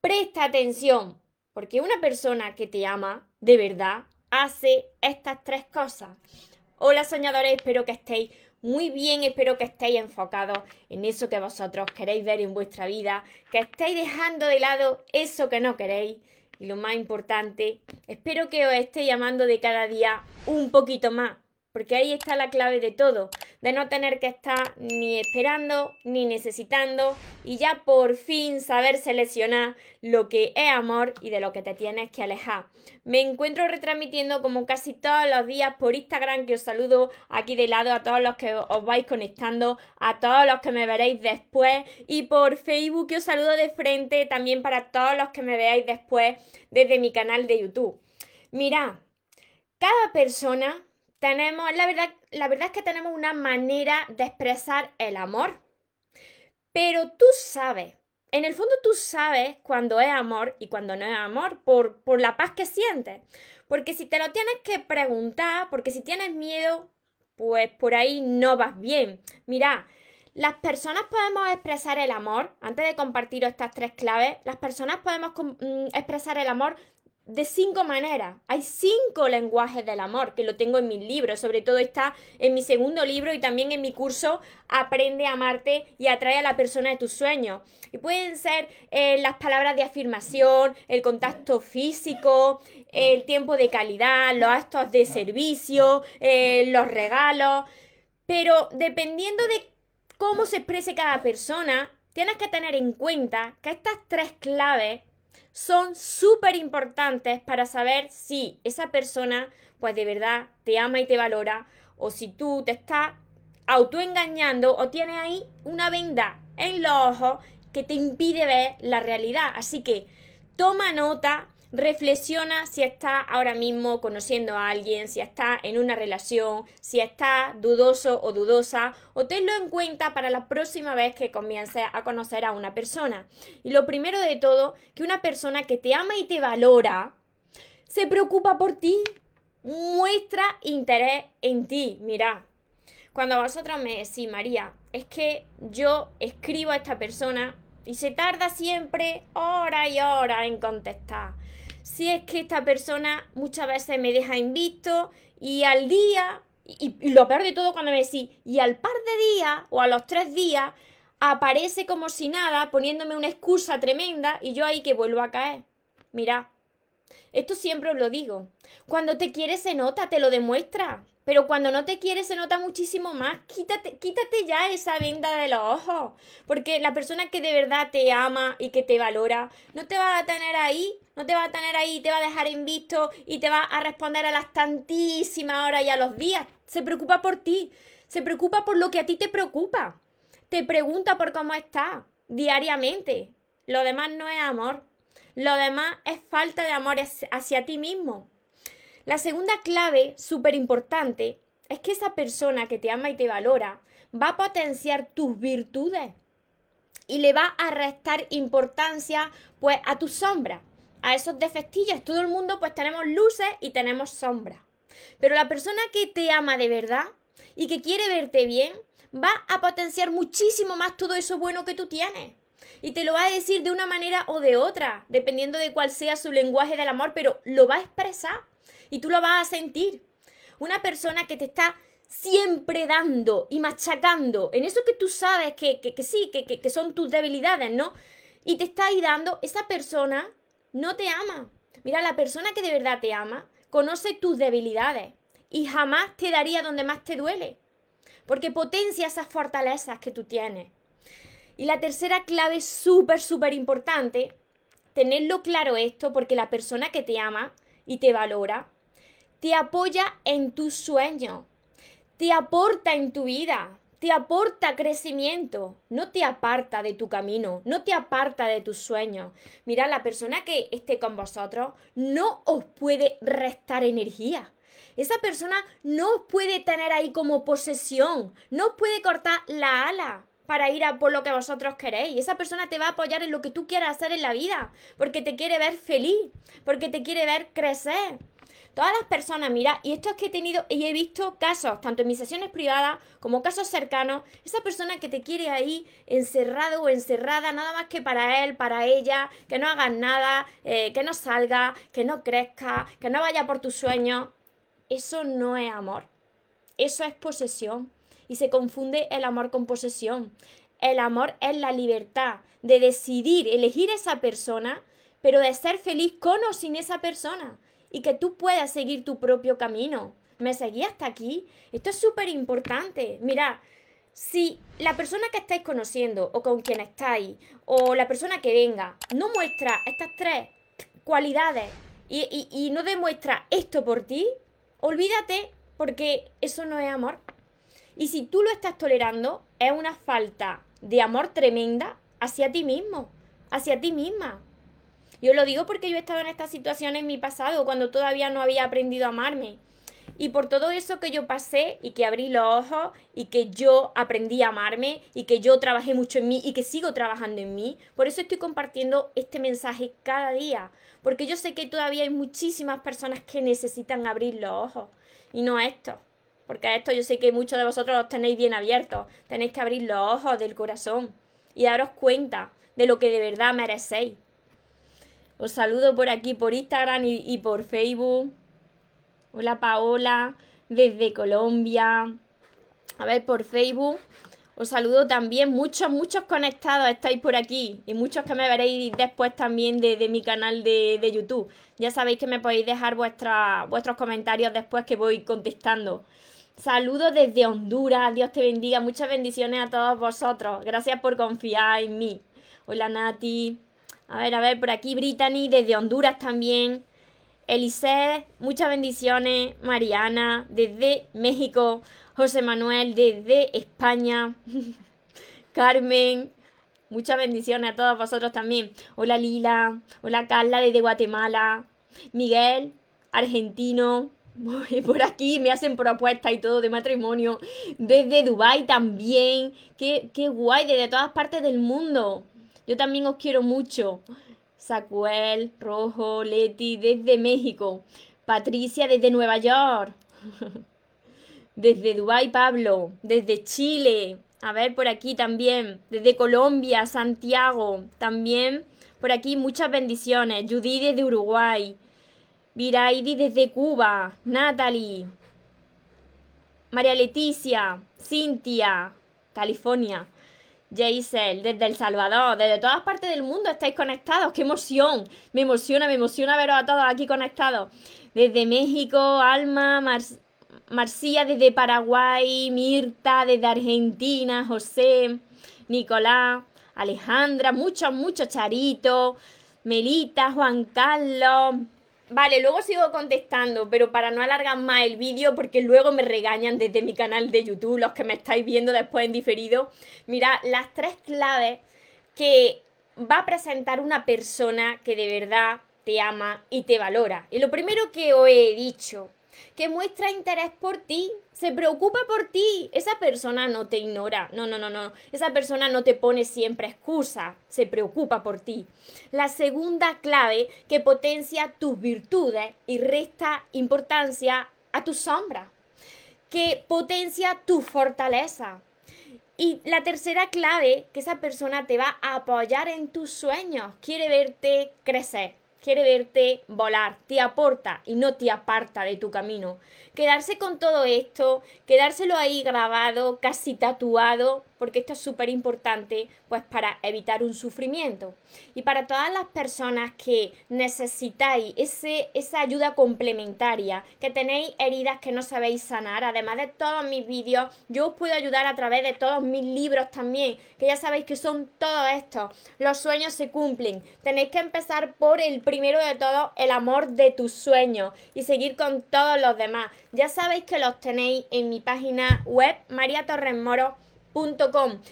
Presta atención, porque una persona que te ama de verdad hace estas tres cosas. Hola soñadores, espero que estéis muy bien, espero que estéis enfocados en eso que vosotros queréis ver en vuestra vida, que estéis dejando de lado eso que no queréis. Y lo más importante, espero que os esté llamando de cada día un poquito más, porque ahí está la clave de todo, de no tener que estar ni esperando ni necesitando y ya por fin saber seleccionar lo que es amor y de lo que te tienes que alejar. Me encuentro retransmitiendo como casi todos los días por Instagram, que os saludo aquí de lado a todos los que os vais conectando, a todos los que me veréis después y por Facebook que os saludo de frente también para todos los que me veáis después desde mi canal de YouTube. Mira, cada persona tenemos, la verdad, la verdad es que tenemos una manera de expresar el amor. Pero tú sabes, en el fondo tú sabes cuando es amor y cuando no es amor, por, por la paz que sientes. Porque si te lo tienes que preguntar, porque si tienes miedo, pues por ahí no vas bien. Mira, las personas podemos expresar el amor, antes de compartir estas tres claves, las personas podemos mm, expresar el amor de cinco maneras. Hay cinco lenguajes del amor, que lo tengo en mis libros, sobre todo está en mi segundo libro y también en mi curso Aprende a amarte y atrae a la persona de tus sueños. Y pueden ser eh, las palabras de afirmación, el contacto físico, el tiempo de calidad, los actos de servicio, eh, los regalos. Pero dependiendo de cómo se exprese cada persona, tienes que tener en cuenta que estas tres claves son súper importantes para saber si esa persona pues de verdad te ama y te valora o si tú te estás autoengañando o tienes ahí una venda en los ojos que te impide ver la realidad. Así que toma nota Reflexiona si estás ahora mismo conociendo a alguien, si estás en una relación, si estás dudoso o dudosa, o tenlo en cuenta para la próxima vez que comiences a conocer a una persona. Y lo primero de todo, que una persona que te ama y te valora, se preocupa por ti, muestra interés en ti. Mira, cuando vosotros me decís, María, es que yo escribo a esta persona y se tarda siempre hora y hora en contestar si es que esta persona muchas veces me deja invisto y al día, y, lo peor de todo cuando me decís, y al par de días o a los tres días, aparece como si nada, poniéndome una excusa tremenda y yo ahí que vuelvo a caer. Mira, esto siempre os lo digo. Cuando te quiere se nota, te lo demuestra. Pero cuando no te quiere se nota muchísimo más. Quítate, quítate ya esa venda de los ojos. Porque la persona que de verdad te ama y que te valora, no te va a tener ahí, no te va a tener ahí, te va a dejar en visto y te va a responder a las tantísimas horas y a los días. Se preocupa por ti. Se preocupa por lo que a ti te preocupa. Te pregunta por cómo estás diariamente. Lo demás no es amor. Lo demás es falta de amor hacia ti mismo. La segunda clave, súper importante, es que esa persona que te ama y te valora va a potenciar tus virtudes y le va a restar importancia pues a tus sombras, a esos defectillos. Todo el mundo pues tenemos luces y tenemos sombras. Pero la persona que te ama de verdad y que quiere verte bien va a potenciar muchísimo más todo eso bueno que tú tienes. Y te lo va a decir de una manera o de otra, dependiendo de cuál sea su lenguaje del amor, pero lo va a expresar y tú lo vas a sentir. Una persona que te está siempre dando y machacando en eso que tú sabes que, sí, que, que, son tus debilidades, ¿no? Y te está ahí dando, esa persona no te ama. Mira, la persona que de verdad te ama conoce tus debilidades y jamás te daría donde más te duele, porque potencia esas fortalezas que tú tienes. Y la tercera clave súper, súper importante, tenerlo claro esto, porque la persona que te ama y te valora te apoya en tus sueños, te aporta en tu vida, te aporta crecimiento, no te aparta de tu camino, no te aparta de tus sueños. Mira, la persona que esté con vosotros no os puede restar energía. Esa persona no os puede tener ahí como posesión, no os puede cortar la ala para ir a por lo que vosotros queréis. Esa persona te va a apoyar en lo que tú quieras hacer en la vida, porque te quiere ver feliz, porque te quiere ver crecer. Todas las personas, mira, y esto es que he tenido y he visto casos, tanto en mis sesiones privadas como casos cercanos, esa persona que te quiere ahí encerrado o encerrada, nada más que para él, para ella, que no hagas nada, eh, que no salga, que no crezca, que no vaya por tus sueños. Eso no es amor. Eso es posesión. Y se confunde el amor con posesión. El amor es la libertad de decidir, elegir esa persona, pero de ser feliz con o sin esa persona y que tú puedas seguir tu propio camino. ¿Me seguí hasta aquí? Esto es súper importante. Mira, si la persona que estáis conociendo o con quien estáis o la persona que venga no muestra estas tres cualidades y, y no demuestra esto por ti, olvídate porque eso no es amor. Y si tú lo estás tolerando, es una falta de amor tremenda hacia ti mismo, hacia ti misma. Yo lo digo porque yo he estado en esta situación en mi pasado, cuando todavía no había aprendido a amarme. Y por todo eso que yo pasé y que abrí los ojos y que yo aprendí a amarme y que yo trabajé mucho en mí y que sigo trabajando en mí, por eso estoy compartiendo este mensaje cada día. Porque yo sé que todavía hay muchísimas personas que necesitan abrir los ojos y no esto. Porque esto yo sé que muchos de vosotros los tenéis bien abiertos. Tenéis que abrir los ojos del corazón y daros cuenta de lo que de verdad merecéis. Os saludo por aquí, por Instagram y, por Facebook. Hola Paola, desde Colombia. A ver, por Facebook. Os saludo también. Muchos, muchos conectados estáis por aquí. Y muchos que me veréis después también de, mi canal de, YouTube. Ya sabéis que me podéis dejar vuestros comentarios después que voy contestando. Saludos desde Honduras. Dios te bendiga. Muchas bendiciones a todos vosotros. Gracias por confiar en mí. Hola Nati. A ver, a ver, por aquí Brittany, desde Honduras también. Elise, muchas bendiciones. Mariana, desde México. José Manuel, desde España. Carmen, muchas bendiciones a todos vosotros también. Hola Lila. Hola Carla, desde Guatemala. Miguel, argentino. Por aquí me hacen propuestas y todo de matrimonio. Desde Dubai también. Qué, qué guay, desde todas partes del mundo. Yo también os quiero mucho. Sacuel, Rojo, Leti, desde México. Patricia, desde Nueva York. desde Dubái, Pablo. Desde Chile. A ver, por aquí también. Desde Colombia, Santiago. También por aquí muchas bendiciones. Judy desde Uruguay. Viraidi desde Cuba. Natalie. María Leticia. Cintia. California. Jaisel, desde El Salvador, desde todas partes del mundo estáis conectados. ¡Qué emoción! Me emociona, me emociona veros a todos aquí conectados. Desde México, Alma, Marcia desde Paraguay, Mirta desde Argentina, José, Nicolás, Alejandra, muchos, muchos, Charito, Melita, Juan Carlos, Vale, luego sigo contestando, pero para no alargar más el vídeo, porque luego me regañan desde mi canal de YouTube, los que me estáis viendo después en diferido. Mira, las tres claves que va a presentar una persona que de verdad te ama y te valora. Y lo primero que os he dicho, que muestra interés por ti, se preocupa por ti. Esa persona no te ignora, no, no, no, no. Esa persona no te pone siempre excusa, se preocupa por ti. La segunda clave que potencia tus virtudes y resta importancia a tu sombra, que potencia tu fortaleza. Y la tercera clave, que esa persona te va a apoyar en tus sueños, quiere verte crecer quiere verte volar, te aporta y no te aparta de tu camino. Quedarse con todo esto, quedárselo ahí grabado, casi tatuado, porque esto es súper importante, pues para evitar un sufrimiento. Y para todas las personas que necesitáis ese, esa ayuda complementaria, que tenéis heridas que no sabéis sanar, además de todos mis vídeos, yo os puedo ayudar a través de todos mis libros también, que ya sabéis que son todos estos. Los sueños se cumplen. Tenéis que empezar por el primero de todo, el amor de tus sueños y seguir con todos los demás. Ya sabéis que los tenéis en mi página web,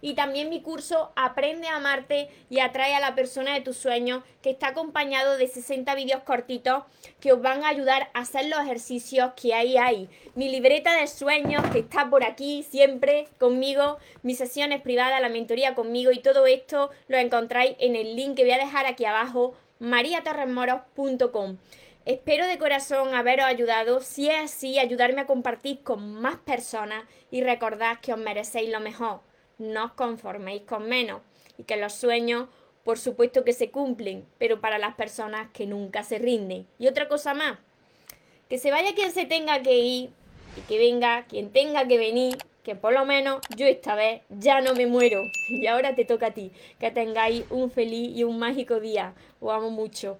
y también mi curso Aprende a amarte y atrae a la persona de tus sueños que está acompañado de 60 vídeos cortitos que os van a ayudar a hacer los ejercicios que ahí hay. Mi libreta de sueños que está por aquí siempre conmigo, mis sesiones privadas, la mentoría conmigo y todo esto lo encontráis en el link que voy a dejar aquí abajo mariatorresmoros.com. Espero de corazón haberos ayudado. Si es así, ayudarme a compartir con más personas y recordad que os merecéis lo mejor. No os conforméis con menos y que los sueños, por supuesto que se cumplen, pero para las personas que nunca se rinden. Y otra cosa más, que se vaya quien se tenga que ir y que venga quien tenga que venir, que por lo menos yo esta vez ya no me muero. Y ahora te toca a ti. Que tengáis un feliz y un mágico día. Os amo mucho.